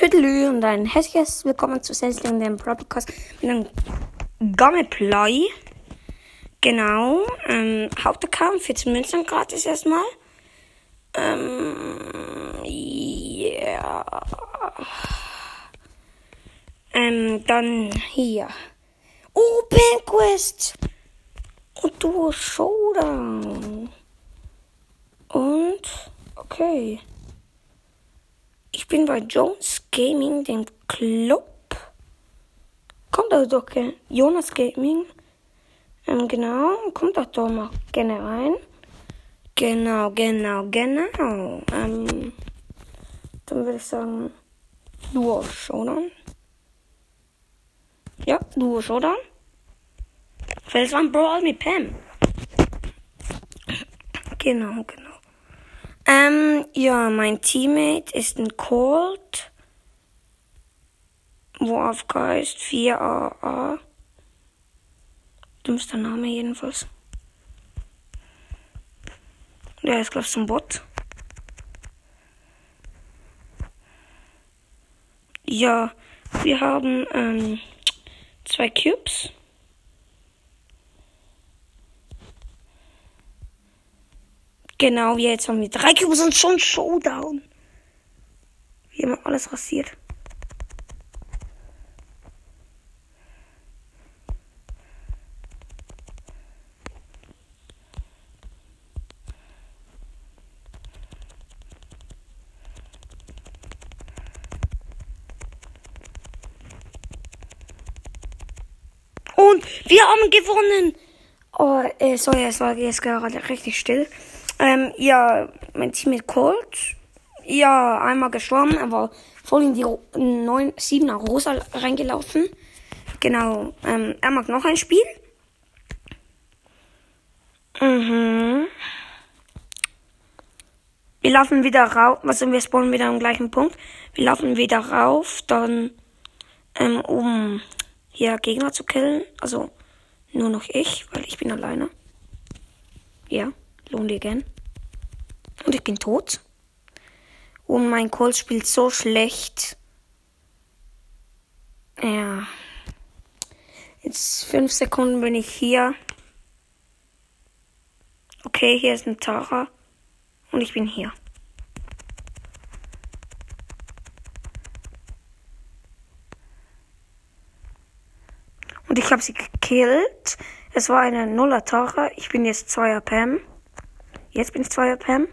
Tüdelü und ein herzliches Willkommen zu Sensling, dem Podcast mit einem Gammeplay. Genau, ähm, Hauptaccount, 14 Münzen gratis erstmal. Ähm, ja. Ähm, dann hier. Open Quest! Und Duo Showdown. Und, okay. Ich bin bei Jones Gaming, dem Club. Kommt also doch gerne. Jonas Gaming. Ähm, genau. Kommt doch doch mal gerne rein. Genau, genau, genau. Ähm, dann würde ich sagen, Duo Showdown. Ja, Duo Showdown. Felswand Brawl mit Pam. Genau, genau. Ähm, ja, mein Teammate ist ein Colt. Warf heißt 4AA. Dümmster Name jedenfalls. Der ist, glaube ich, ein Bot. Ja, wir haben ähm, zwei Cubes. Genau, jetzt haben wir drei Cubes und schon Showdown. Wir haben alles rasiert. Und wir haben gewonnen. Oh, äh, sorry, es war jetzt gerade richtig still. Ähm, ja, mein Team mit Colt. Ja, einmal gestorben, er war voll in die 9, 7er Rosa reingelaufen. Genau, ähm, er mag noch ein Spiel. Mhm. Wir laufen wieder rauf, also wir spawnen wieder am gleichen Punkt. Wir laufen wieder rauf, dann, ähm, um hier Gegner zu killen. Also nur noch ich, weil ich bin alleine. Ja, Lonely again. Und ich bin tot. Und mein Colt spielt so schlecht. Ja. Jetzt fünf Sekunden bin ich hier. Okay, hier ist ein Tara. Und ich bin hier. Und ich habe sie gekillt. Es war eine Nuller Tara. Ich bin jetzt Zweier Pam. Jetzt bin ich Zweier Pam.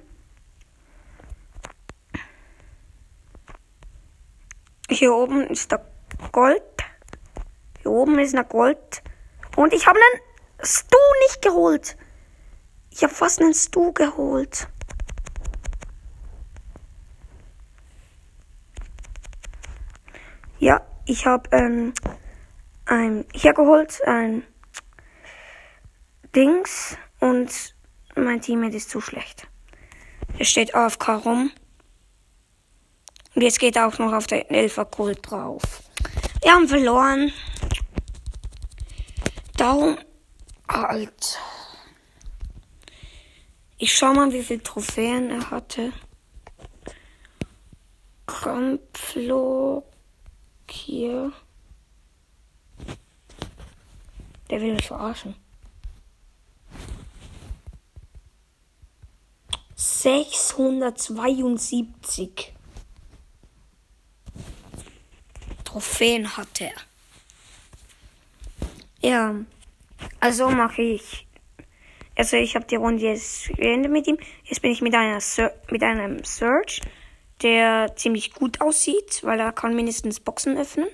Hier oben ist der Gold. Hier oben ist ein Gold. Und ich habe einen Stu nicht geholt. Ich habe fast einen Stu geholt. Ja, ich habe ähm, ein hier geholt, ein Dings und mein Teammate ist zu schlecht. Er steht AFK rum. Und jetzt geht er auch noch auf den Elfer Kult drauf. Wir haben verloren. Darum. Alt. Ich schau mal, wie viele Trophäen er hatte. Kampflog. Hier. Der will mich verarschen. 672 Trophäen hat er. Ja, also mache ich. Also ich habe die Runde jetzt beendet mit ihm. Jetzt bin ich mit einer Ser mit einem Search, der ziemlich gut aussieht, weil er kann mindestens Boxen öffnen.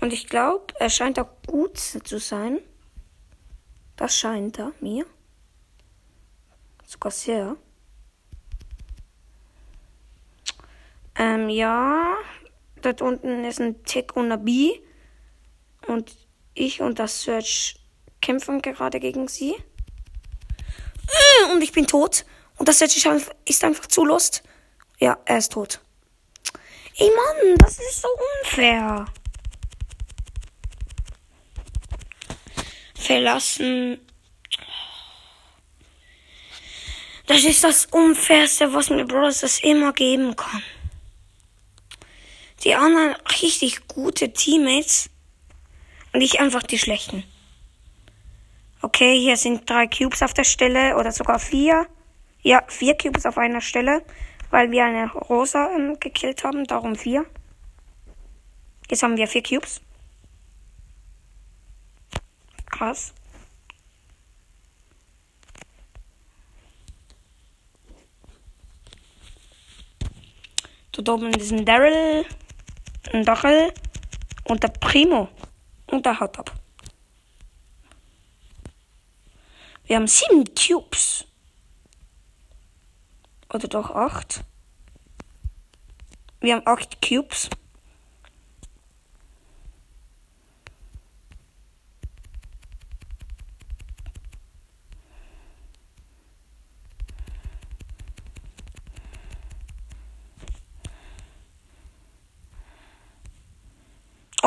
Und ich glaube, er scheint auch gut zu sein. Das scheint er mir. Sogar sehr. Ähm, ja. Dort unten ist ein Tick und ein B. Und ich und das Search kämpfen gerade gegen sie. Und ich bin tot. Und das Search ist einfach zu lust. Ja, er ist tot. Ey Mann, das ist so unfair. Verlassen. Das ist das Unfairste, was mir Bros. das immer geben kann. Die anderen richtig gute Teammates und ich einfach die schlechten. Okay, hier sind drei Cubes auf der Stelle oder sogar vier. Ja, vier Cubes auf einer Stelle, weil wir eine Rosa ähm, gekillt haben, darum vier. Jetzt haben wir vier Cubes. Krass. Dort oben ist ein Daryl, ein Dachel und der Primo und der haut ab. Wir haben sieben Cubes. Oder doch acht. Wir haben acht Cubes.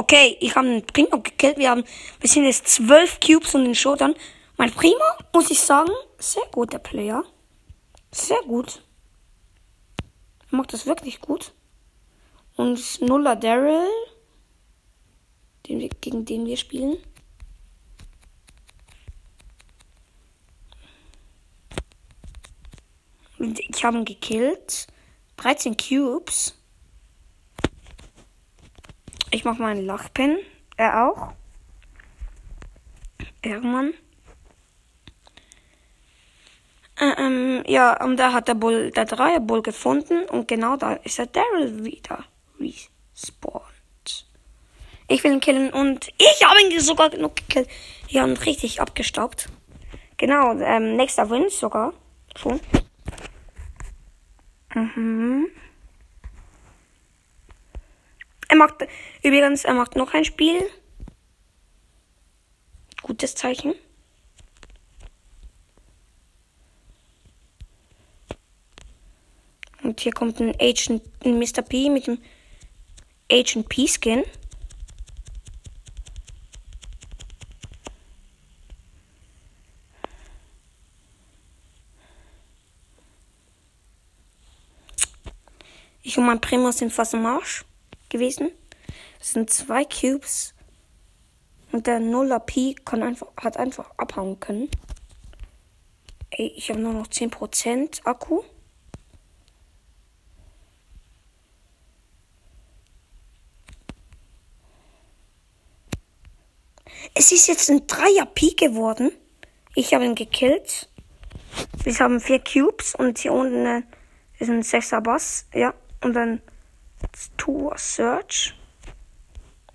Okay, ich habe einen Primo gekillt. Wir haben, wir sind jetzt zwölf Cubes und den Showdown. Mein Primo, muss ich sagen, sehr guter Player. Sehr gut. Er macht das wirklich gut. Und Nuller Daryl, den wir, gegen den wir spielen. Ich habe ihn gekillt. 13 Cubes. Ich mache meinen Lachpin. Er auch. Hermann. Äh, ähm, ja, und da hat der Bull, der Dreierbull gefunden und genau da ist der Daryl wieder respawned. Ich will ihn killen und ich habe ihn sogar genug gekillt. Ja, und richtig abgestaubt. Genau, ähm, nächster Win sogar. Schon. Mhm. Er macht, übrigens, er macht noch ein Spiel. Gutes Zeichen. Und hier kommt ein Agent, ein Mr. P mit dem Agent P Skin. Ich und mein Primo sind fast im Arsch gewesen. Das sind zwei Cubes. Und der Nuller P kann einfach, hat einfach abhauen können. Ey, ich habe nur noch 10% Akku. Es ist jetzt ein Dreier P geworden. Ich habe ihn gekillt. Wir haben vier Cubes und hier unten ist ein Sechser Boss. Ja, und dann Two Search.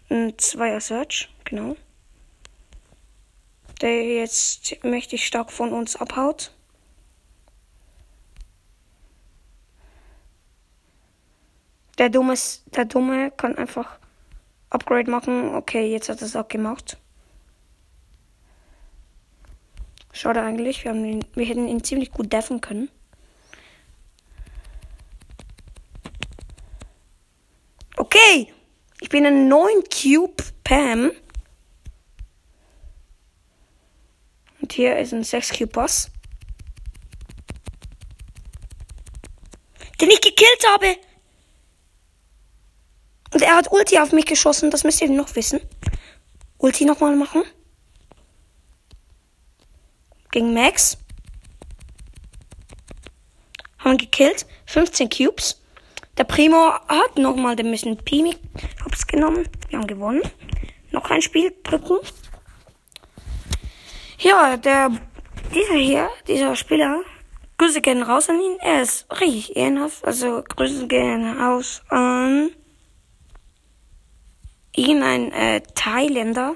Ein Zweier Search, genau. Der jetzt mächtig stark von uns abhaut. Der Dumme, der Dumme kann einfach Upgrade machen. Okay, jetzt hat er es auch gemacht. Schade eigentlich. Wir, haben ihn, wir hätten ihn ziemlich gut deffen können. Okay. Ich bin ein 9 Cube Pam. Und hier ist ein 6 Cube Boss. Den ich gekillt habe. Und er hat Ulti auf mich geschossen. Das müsst ihr noch wissen. Ulti nochmal machen. Gegen Max. Haben gekillt. 15 Cubes. Der Primo hat nochmal den Mission P Hops genommen. Wir haben gewonnen. Noch ein Spiel drücken. Ja, der, dieser hier, dieser Spieler, Grüße gehen raus an ihn. Er ist richtig ehrenhaft. Also Grüße gehen raus an ihn, ein äh, Thailänder.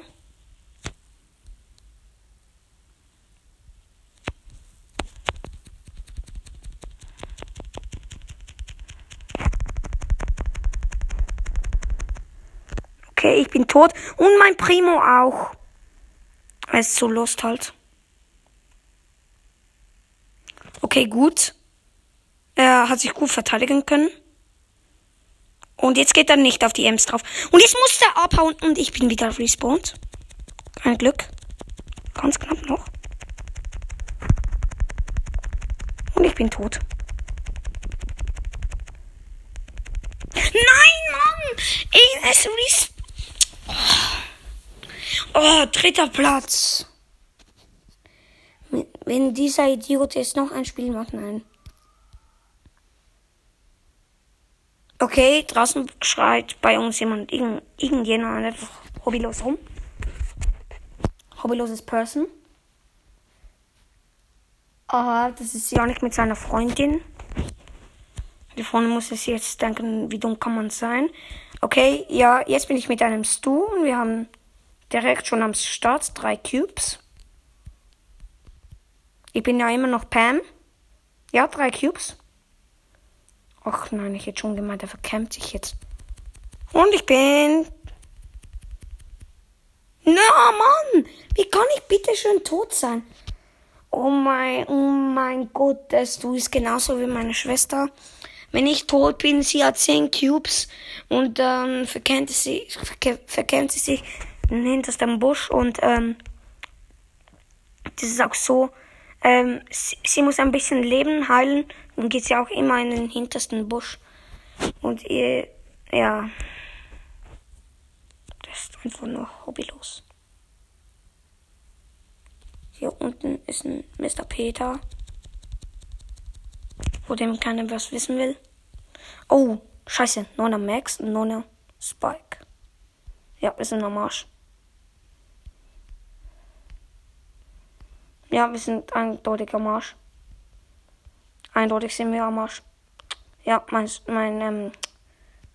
Okay, ich bin tot. Und mein Primo auch. Er ist so lost halt. Okay, gut. Er hat sich gut verteidigen können. Und jetzt geht er nicht auf die Ems drauf. Und jetzt muss er abhauen und ich bin wieder respawned. Kein Glück. Ganz knapp noch. Und ich bin tot. Nein, Mann! Ich, es ist. Oh, dritter Platz. Wenn dieser Idiot jetzt noch ein Spiel macht, nein. Okay, draußen schreit bei uns jemand, irgend, irgendjemand einfach hobbylos rum. Hobbyloses Person. Aber das ist ja nicht mit seiner Freundin. Die Freundin muss es jetzt denken, wie dumm kann man sein. Okay, ja, jetzt bin ich mit einem Stu und wir haben direkt schon am Start drei Cubes. Ich bin ja immer noch Pam. Ja, drei Cubes. Ach nein, ich hätte schon gemeint, er verkämpft sich jetzt. Und ich bin. Na, Mann! Wie kann ich bitte schön tot sein? Oh mein, oh mein Gott, das du ist genauso wie meine Schwester. Wenn ich tot bin, sie hat 10 Cubes und dann ähm, verkennt sie, verkennt sie sich hinter dem Busch und ähm, das ist auch so, ähm, sie, sie, muss ein bisschen Leben heilen dann geht sie auch immer in den hintersten Busch. Und ihr, ja, das ist einfach nur hobbylos. Hier unten ist ein Mr. Peter, wo dem keiner was wissen will. Oh, scheiße, Nona Max Nona Spike. Ja, wir sind am Arsch. Ja, wir sind eindeutig am Arsch. Eindeutig sind wir am Arsch. Ja, mein, mein ähm,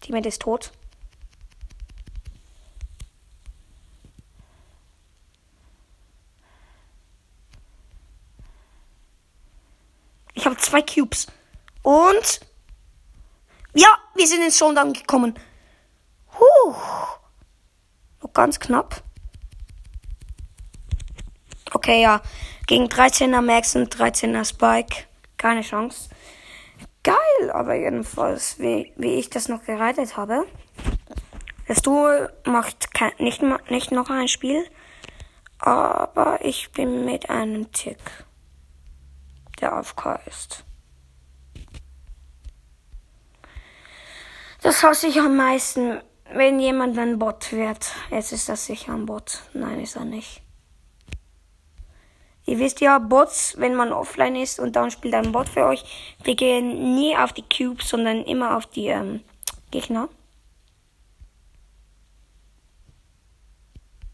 Teammate ist tot. Ich habe zwei Cubes. Und. Ja, wir sind ins Showdown gekommen. Huh. Noch ganz knapp. Okay, ja. Gegen 13er Max und 13er Spike keine Chance. Geil, aber jedenfalls, wie, wie ich das noch gereitet habe. Das Duo macht kein, nicht, nicht noch ein Spiel, aber ich bin mit einem Tick, der AFK ist. Das hasse ich am meisten, wenn jemand ein Bot wird. Jetzt ist das sicher ein Bot. Nein, ist er nicht. Ihr wisst ja, Bots, wenn man offline ist und dann spielt ein Bot für euch, die gehen nie auf die Cubes, sondern immer auf die ähm, Gegner.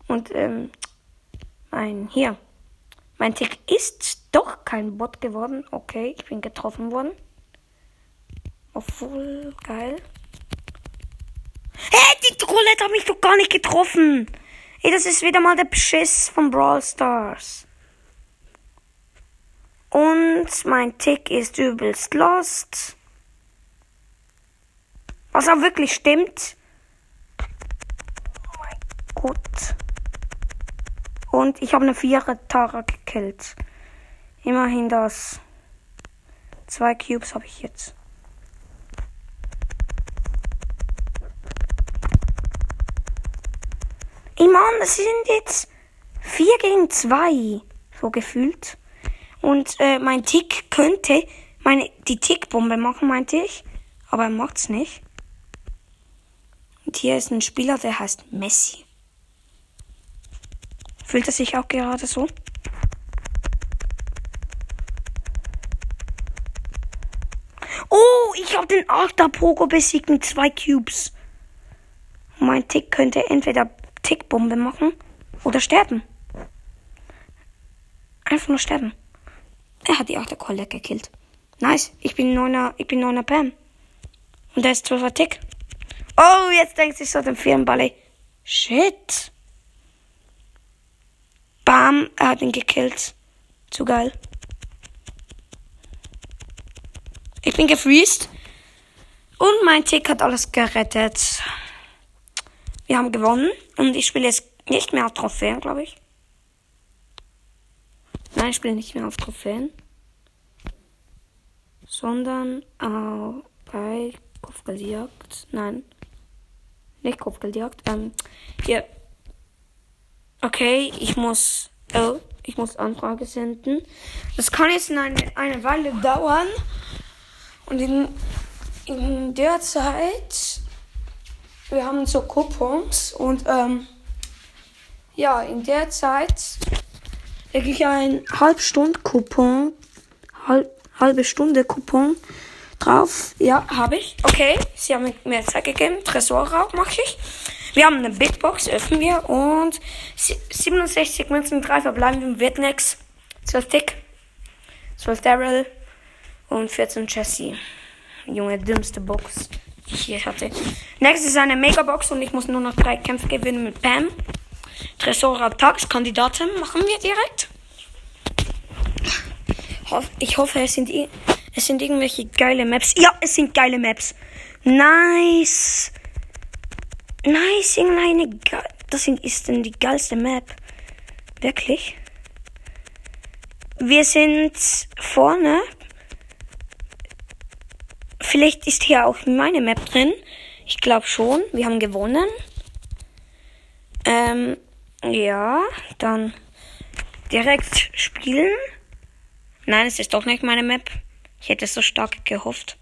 Und ähm, mein hier, mein Tick ist doch kein Bot geworden. Okay, ich bin getroffen worden. Obwohl, geil. Hey, die Roulette hat mich doch gar nicht getroffen. Ey, das ist wieder mal der Beschiss von Brawl Stars. Und mein Tick ist übelst lost. Was auch wirklich stimmt. Oh mein Gott. Und ich habe eine Vierer Tara gekillt. Immerhin das. Zwei Cubes habe ich jetzt. Ich meine, das sind jetzt vier gegen zwei. So gefühlt. Und äh, mein Tick könnte meine, die Tickbombe machen, meinte ich. Aber er macht's nicht. Und hier ist ein Spieler, der heißt Messi. Fühlt er sich auch gerade so? Oh, ich habe den Pogo besiegt mit zwei Cubes. Mein Tick könnte entweder Tickbombe machen oder sterben. Einfach nur sterben. Er hat die achte Kolle gekillt. Nice. Ich bin neuner, ich bin neuner Pam. Und er ist zwölfer Tick. Oh, jetzt denkt sich so den Firmenballe. Shit. Bam, er hat ihn gekillt. Zu geil. Ich bin gefreezed. Und mein Tick hat alles gerettet. Wir haben gewonnen. Und ich spiele jetzt nicht mehr auf Trophäen, glaube ich. Nein, ich spiele nicht mehr auf Trophäen. Sondern auch bei Kopfgeldjagd. Nein. Nicht Kopfgeldjagd. Ähm, hier. Okay, ich muss. Oh. Ich muss Anfrage senden. Das kann jetzt eine, eine Weile dauern. Und in, in der Zeit, wir haben so Coupons und ähm, ja, in der Zeit lege ich ein Halbstund-Coupon, halb, halbe Stunde Coupon drauf. Ja, habe ich. Okay, sie haben mir Zeit gegeben. Tresorraub mache ich. Wir haben eine Big Box, öffnen wir und 67 Münzen, 3 verbleiben wird nix. 12 Tick, 12 Daryl und 14 Jesse. Junge, dümmste Box, ich hier hatte. Nächstes ist eine Megabox und ich muss nur noch drei Kämpfe gewinnen mit Pam. Tresor Tagskandidatin machen wir direkt. Ich hoffe, es sind, es sind irgendwelche geile Maps. Ja, es sind geile Maps. Nice. Nice, irgendeine. Das ist denn die geilste Map. Wirklich? Wir sind vorne. Vielleicht ist hier auch meine Map drin. Ich glaube schon. Wir haben gewonnen. Ähm, ja, dann direkt spielen. Nein, es ist doch nicht meine Map. Ich hätte so stark gehofft.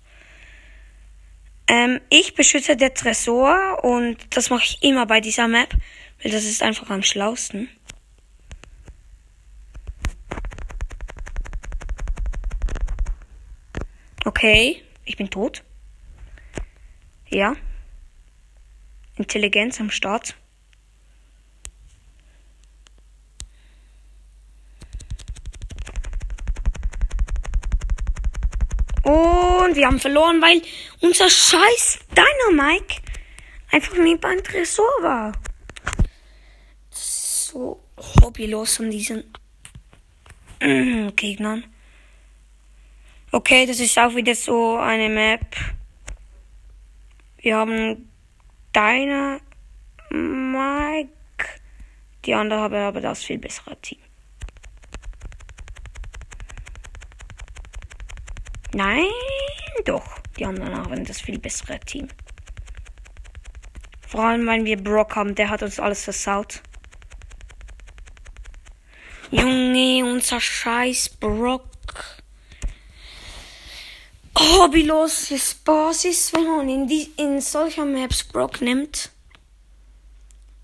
Ähm, ich beschütze der Tresor und das mache ich immer bei dieser Map, weil das ist einfach am schlausten. Okay, ich bin tot. Ja. Intelligenz am Start. Und wir haben verloren, weil unser scheiß Dynamike einfach nicht beim Tresor war. So hobbylos von diesen Gegnern. Okay, das ist auch wieder so eine Map. Wir haben Dynamike. Die andere haben aber das viel bessere Team. Nein, doch. Die anderen haben das viel bessere Team. Vor allem, weil wir Brock haben, der hat uns alles versaut. Junge, unser scheiß Brock. Hobbyloses Basis, wenn man in, die, in solcher Maps Brock nimmt.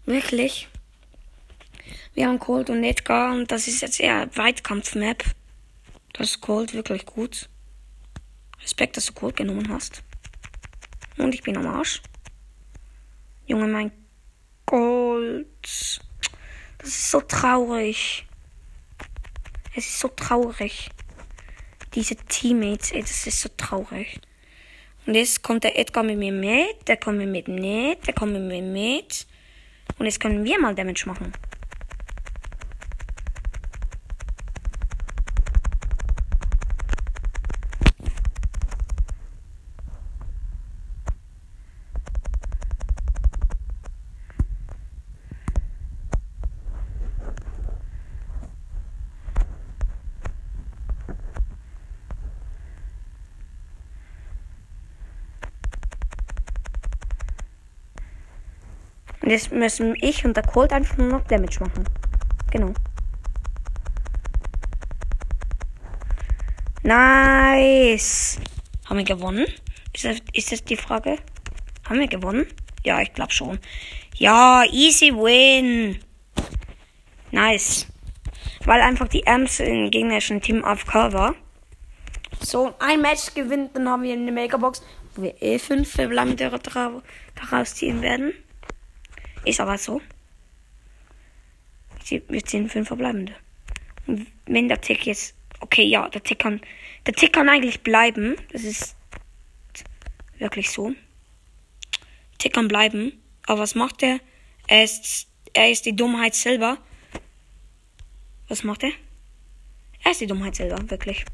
Wirklich. Wir haben Cold und Edgar und das ist jetzt eher Weitkampf-Map. Das ist Cold wirklich gut. Respekt, dass du Code genommen hast. Und ich bin am Arsch. Junge, mein Gold. Das ist so traurig. Es ist so traurig. Diese Teammates, ey, das ist so traurig. Und jetzt kommt der Edgar mit mir mit, der kommt mit mir mit, der kommt mit mir mit. Und jetzt können wir mal Damage machen. Und jetzt müssen ich und der Colt einfach nur noch Damage machen. Genau. Nice. Haben wir gewonnen? Ist das, ist das die Frage? Haben wir gewonnen? Ja, ich glaube schon. Ja, easy win. Nice. Weil einfach die Ems im gegnerischen Team AFK war. So, ein Match gewinnt, dann haben wir eine Megabox, wo wir eh fünf verbleibende daraus ziehen werden. Ist aber so. Wir ziehen fünf verbleibende. Und wenn der Tick jetzt. Okay, ja, der Tick kann. Der Tick kann eigentlich bleiben. Das ist wirklich so. Tick kann bleiben. Aber was macht er? Er ist, er ist die Dummheit selber. Was macht er? Er ist die Dummheit selber, wirklich.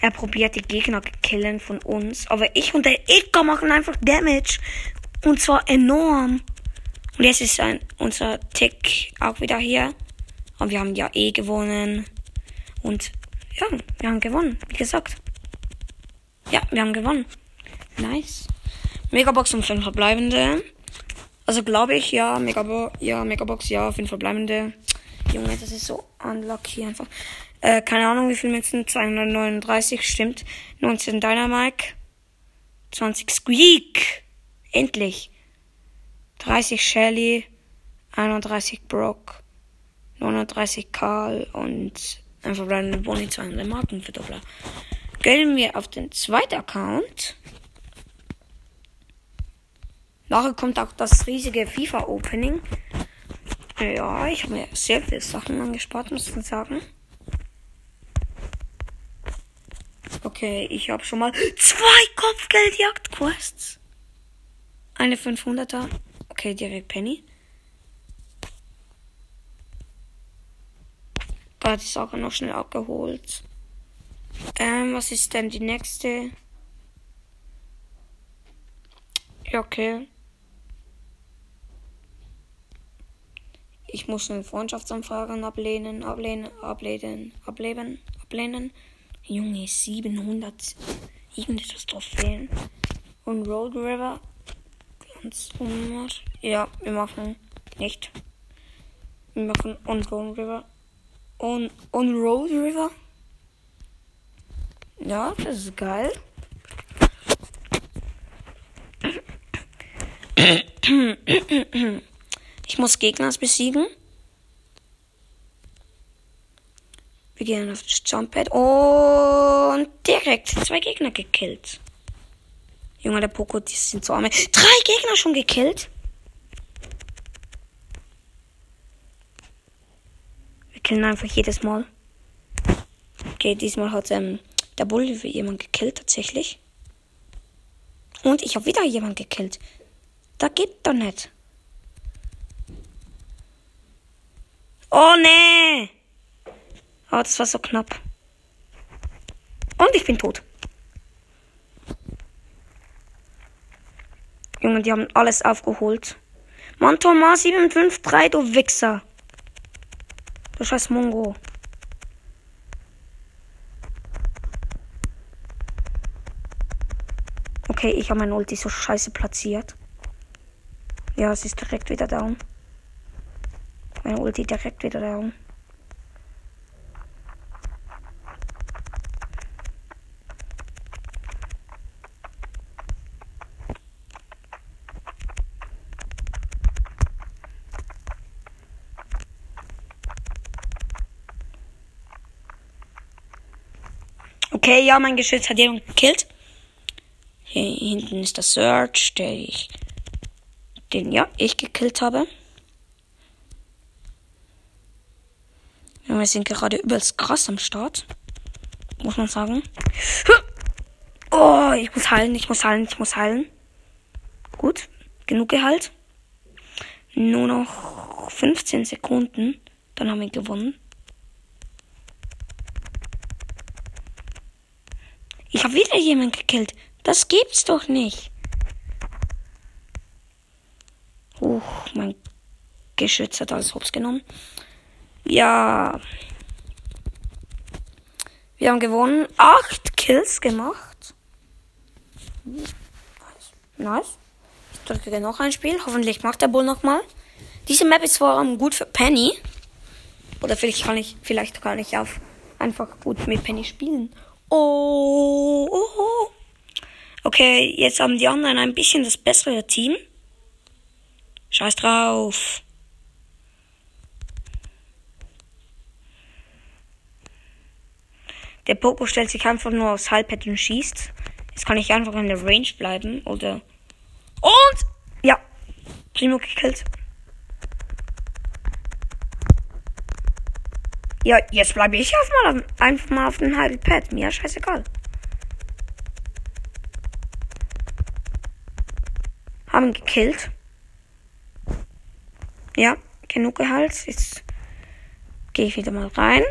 Er probiert die Gegner killen von uns. Aber ich und der Icker machen einfach Damage. Und zwar enorm. Und jetzt ist ein, unser Tick auch wieder hier. Und wir haben ja eh gewonnen. Und ja, wir haben gewonnen, wie gesagt. Ja, wir haben gewonnen. Nice. Megabox und 5 verbleibende. Also glaube ich, ja, Megabox, ja, Megabox, ja, 5 verbleibende. Junge, das ist so unlucky einfach. Äh, keine Ahnung, wie viel Münzen. 239, stimmt. 19 Dynamite. 20 Squeak. Endlich. 30 Shelly. 31 Brock. 39 Karl und einfach random Boni 200 Marken für Doppler. Gehen wir auf den zweiten Account. Nachher kommt auch das riesige FIFA Opening. Ja, ich habe mir sehr viele Sachen angespart, muss ich sagen. Okay, ich habe schon mal zwei Kopfgeldjagd-Quests. Eine 500er. Okay, direkt Penny. Da hat die Sache noch schnell abgeholt. Ähm, was ist denn die nächste? Ja, okay. Ich muss eine Freundschaftsanfragen ablehnen, ablehnen, ablehnen, ablehnen, ablehnen. Junge, 700 irgendetwas Trophäen. Und Road River. 100. Ja, wir machen nicht. Wir machen On Road River. On, on Road River. Ja, das ist geil. Ich muss Gegner besiegen. Wir gehen auf das Jumppad und direkt zwei Gegner gekillt. Junge, der Poco, die sind so arme. Drei Gegner schon gekillt. Wir killen einfach jedes Mal. Okay, diesmal hat ähm, der Bulli für jemand gekillt, tatsächlich. Und ich habe wieder jemand gekillt. Da geht doch nicht. Oh nee! Oh, das war so knapp. Und ich bin tot. Junge, die haben alles aufgeholt. Mann, Thomas 753, du Wichser. Du scheiß Mongo. Okay, ich habe mein Ulti so scheiße platziert. Ja, es ist direkt wieder down. Mein Ulti direkt wieder down. Okay, ja, mein Geschütz hat jemand gekillt. Hier hinten ist der Search, der ich, den ja ich gekillt habe. Wir sind gerade übelst krass am Start. Muss man sagen. Oh, ich muss heilen, ich muss heilen, ich muss heilen. Gut, genug geheilt. Nur noch 15 Sekunden. Dann haben wir gewonnen. Ich habe wieder jemanden gekillt. Das gibt's doch nicht. Huch, mein Geschütz hat alles hops genommen. Ja. Wir haben gewonnen. Acht Kills gemacht. Nice. Ich drücke noch ein Spiel. Hoffentlich macht der Bull nochmal. Diese Map ist vor allem gut für Penny. Oder vielleicht kann ich, vielleicht kann ich auch einfach gut mit Penny spielen. Oh, oh, oh. Okay, jetzt haben die anderen ein bisschen das bessere Team. Scheiß drauf. Der Popo stellt sich einfach nur aufs Halbpad und schießt. Jetzt kann ich einfach in der Range bleiben. Oder. Und! Ja. Primo gekillt. Ja, jetzt bleibe ich auf mal, einfach mal auf dem Halbpad. Mir scheißegal. Haben gekillt. Ja, genug Gehalt. Jetzt gehe ich wieder mal rein.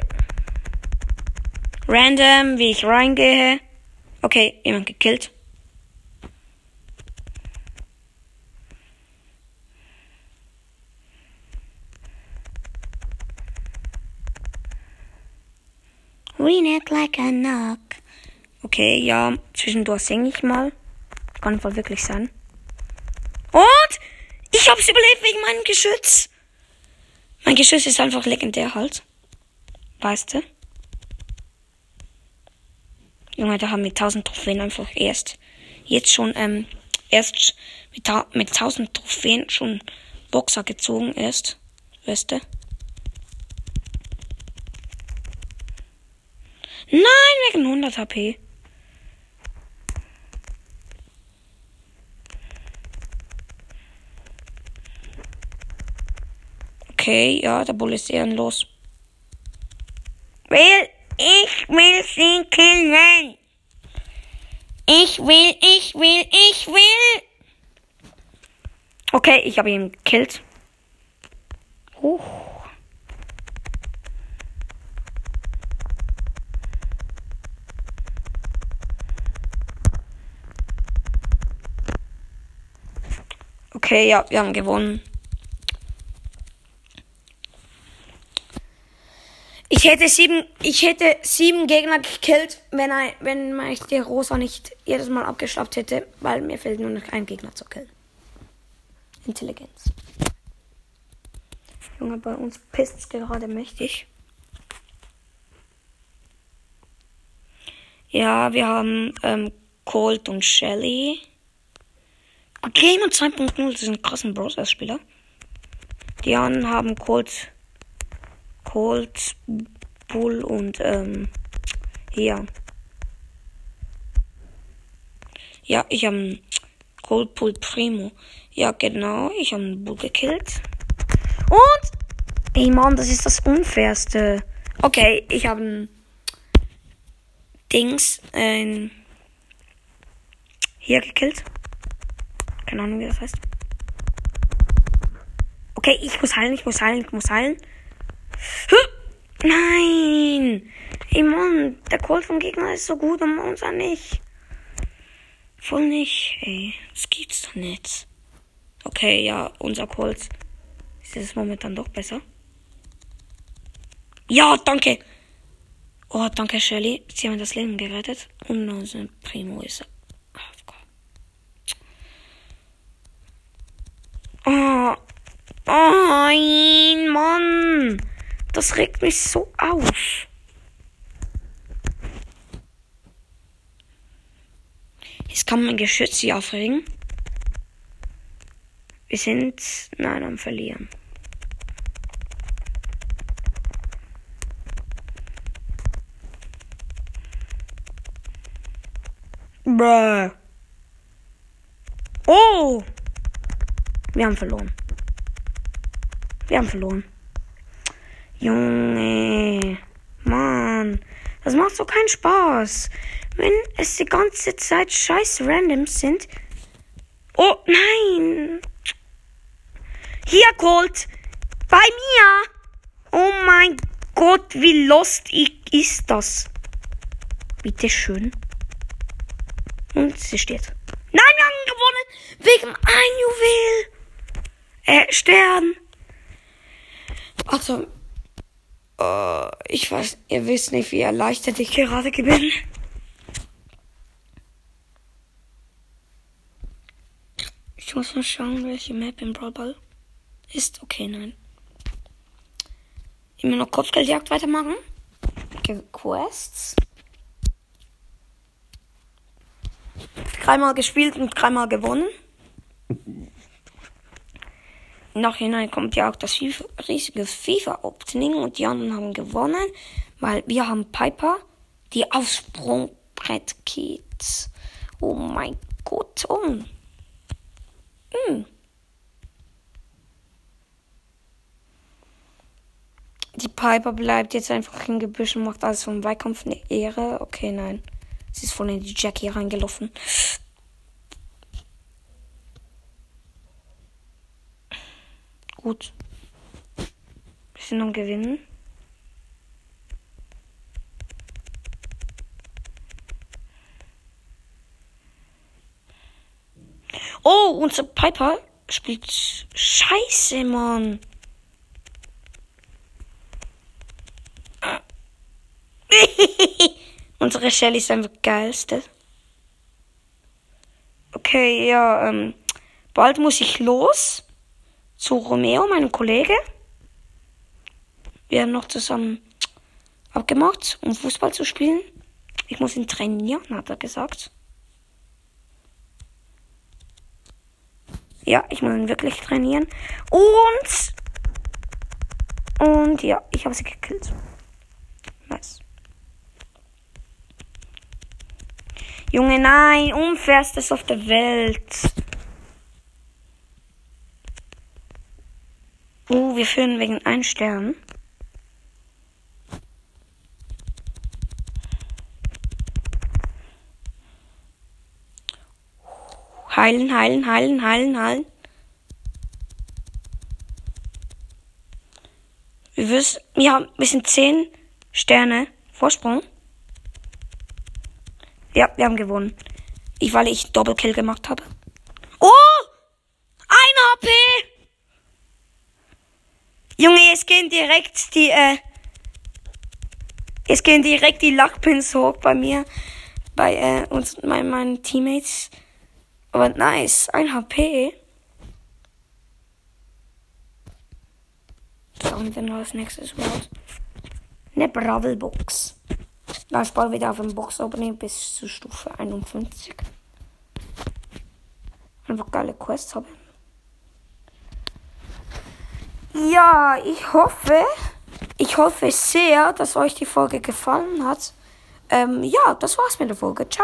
Random, wie ich reingehe. Okay, jemand gekillt. We like a knock. Okay, ja, zwischendurch singe ich mal. Kann wohl wirklich sein. Und ich hab's überlebt wegen meinem Geschütz. Mein Geschütz ist einfach legendär halt. Weißt du? Junge, da haben wir 1000 Trophäen einfach erst. Jetzt schon, ähm, erst mit, mit 1000 Trophäen schon Boxer gezogen erst. Weißt du? Nein, wegen 100 HP. Okay, ja, der Bull ist ehrenlos. Will, ich will sie killen. Ich will, ich will, ich will. Okay, ich habe ihn gekillt. Uh. Okay, ja, wir haben gewonnen. Ich hätte sieben, ich hätte sieben Gegner gekillt, wenn, ein, wenn ich die Rosa nicht jedes Mal abgeschlappt hätte, weil mir fehlt nur noch ein Gegner zu killen. Intelligenz. Junge, bei uns pisst gerade mächtig. Ja, wir haben ähm, Colt und Shelly. Gamer 2.0 das sind krassen Browser-Spieler. Die anderen haben Colt, Colt, Bull und ähm, hier. Ja, ich habe Colt Bull Primo. Ja, genau, ich habe einen Bull gekillt. Und, ey Mann, das ist das Unfairste. Okay, ich habe ein Dings, ein, hier gekillt. Keine Ahnung, wie das heißt. Okay, ich muss heilen, ich muss heilen, ich muss heilen. Nein! Ey Mann, der Colt vom Gegner ist so gut und unser nicht. Voll nicht, ey. Das gibt's doch nicht. Okay, ja, unser Colt ist es momentan doch besser. Ja, danke. Oh, danke, Shelly. Sie haben das Leben gerettet. Und unser Primo ist Oh. Oh, Mann. Das regt mich so auf. Jetzt kann mein Geschütz sich aufregen. Wir sind nein am Verlieren. Bruh. Oh! Wir haben verloren. Wir haben verloren. Junge. Mann. Das macht so keinen Spaß. Wenn es die ganze Zeit scheiß Randoms sind. Oh, nein. Hier, Colt. Bei mir. Oh mein Gott, wie lost ist das? Bitte schön. Und sie steht. Nein, wir haben gewonnen. Wegen ein Juwel. Äh, Stern. Also, äh, ich weiß, ihr wisst nicht, wie erleichtert ich gerade bin. Ich muss mal schauen, welche Map im Brawl ist. Okay, nein. Immer noch Kopfgeldjagd weitermachen. Quests. Dreimal gespielt und dreimal gewonnen. Nachhinein kommt ja auch das FIFA, riesige FIFA-Opening und die anderen haben gewonnen, weil wir haben Piper, die aufs Sprungbrett geht. Oh mein Gott. Oh. Hm. Die Piper bleibt jetzt einfach im Gebüsch und macht alles vom Weitkampf eine Ehre. Okay, nein. Sie ist voll in die Jackie reingelaufen. Gut. Sind am Gewinnen. Oh, unser Piper spielt Scheiße, Mann. Unsere Shelly ist einfach geilste. Okay, ja, ähm, bald muss ich los zu Romeo, meinem Kollege. Wir haben noch zusammen abgemacht, um Fußball zu spielen. Ich muss ihn trainieren, hat er gesagt. Ja, ich muss ihn wirklich trainieren. Und. Und ja, ich habe sie gekillt. Nice. Junge, nein, unfairstes auf der Welt. Uh, wir führen wegen ein Stern. Heilen, heilen, heilen, heilen, heilen. Wir wissen, ja, wir sind 10 Sterne Vorsprung. Ja, wir haben gewonnen. Ich, weil ich Doppelkill gemacht habe. Oh! Ein HP! Junge, jetzt gehen direkt die, äh, jetzt gehen direkt die Luckpins hoch bei mir, bei, äh, uns, mein, meinen Teammates. Aber nice, ein HP. Schauen wir noch als nächstes Wort. Eine Bravelbox. Ich baue wieder auf dem Box-Opening bis zur Stufe 51. Einfach geile Quests haben. Ja, ich hoffe, ich hoffe sehr, dass euch die Folge gefallen hat. Ähm, ja, das war's mit der Folge. Ciao.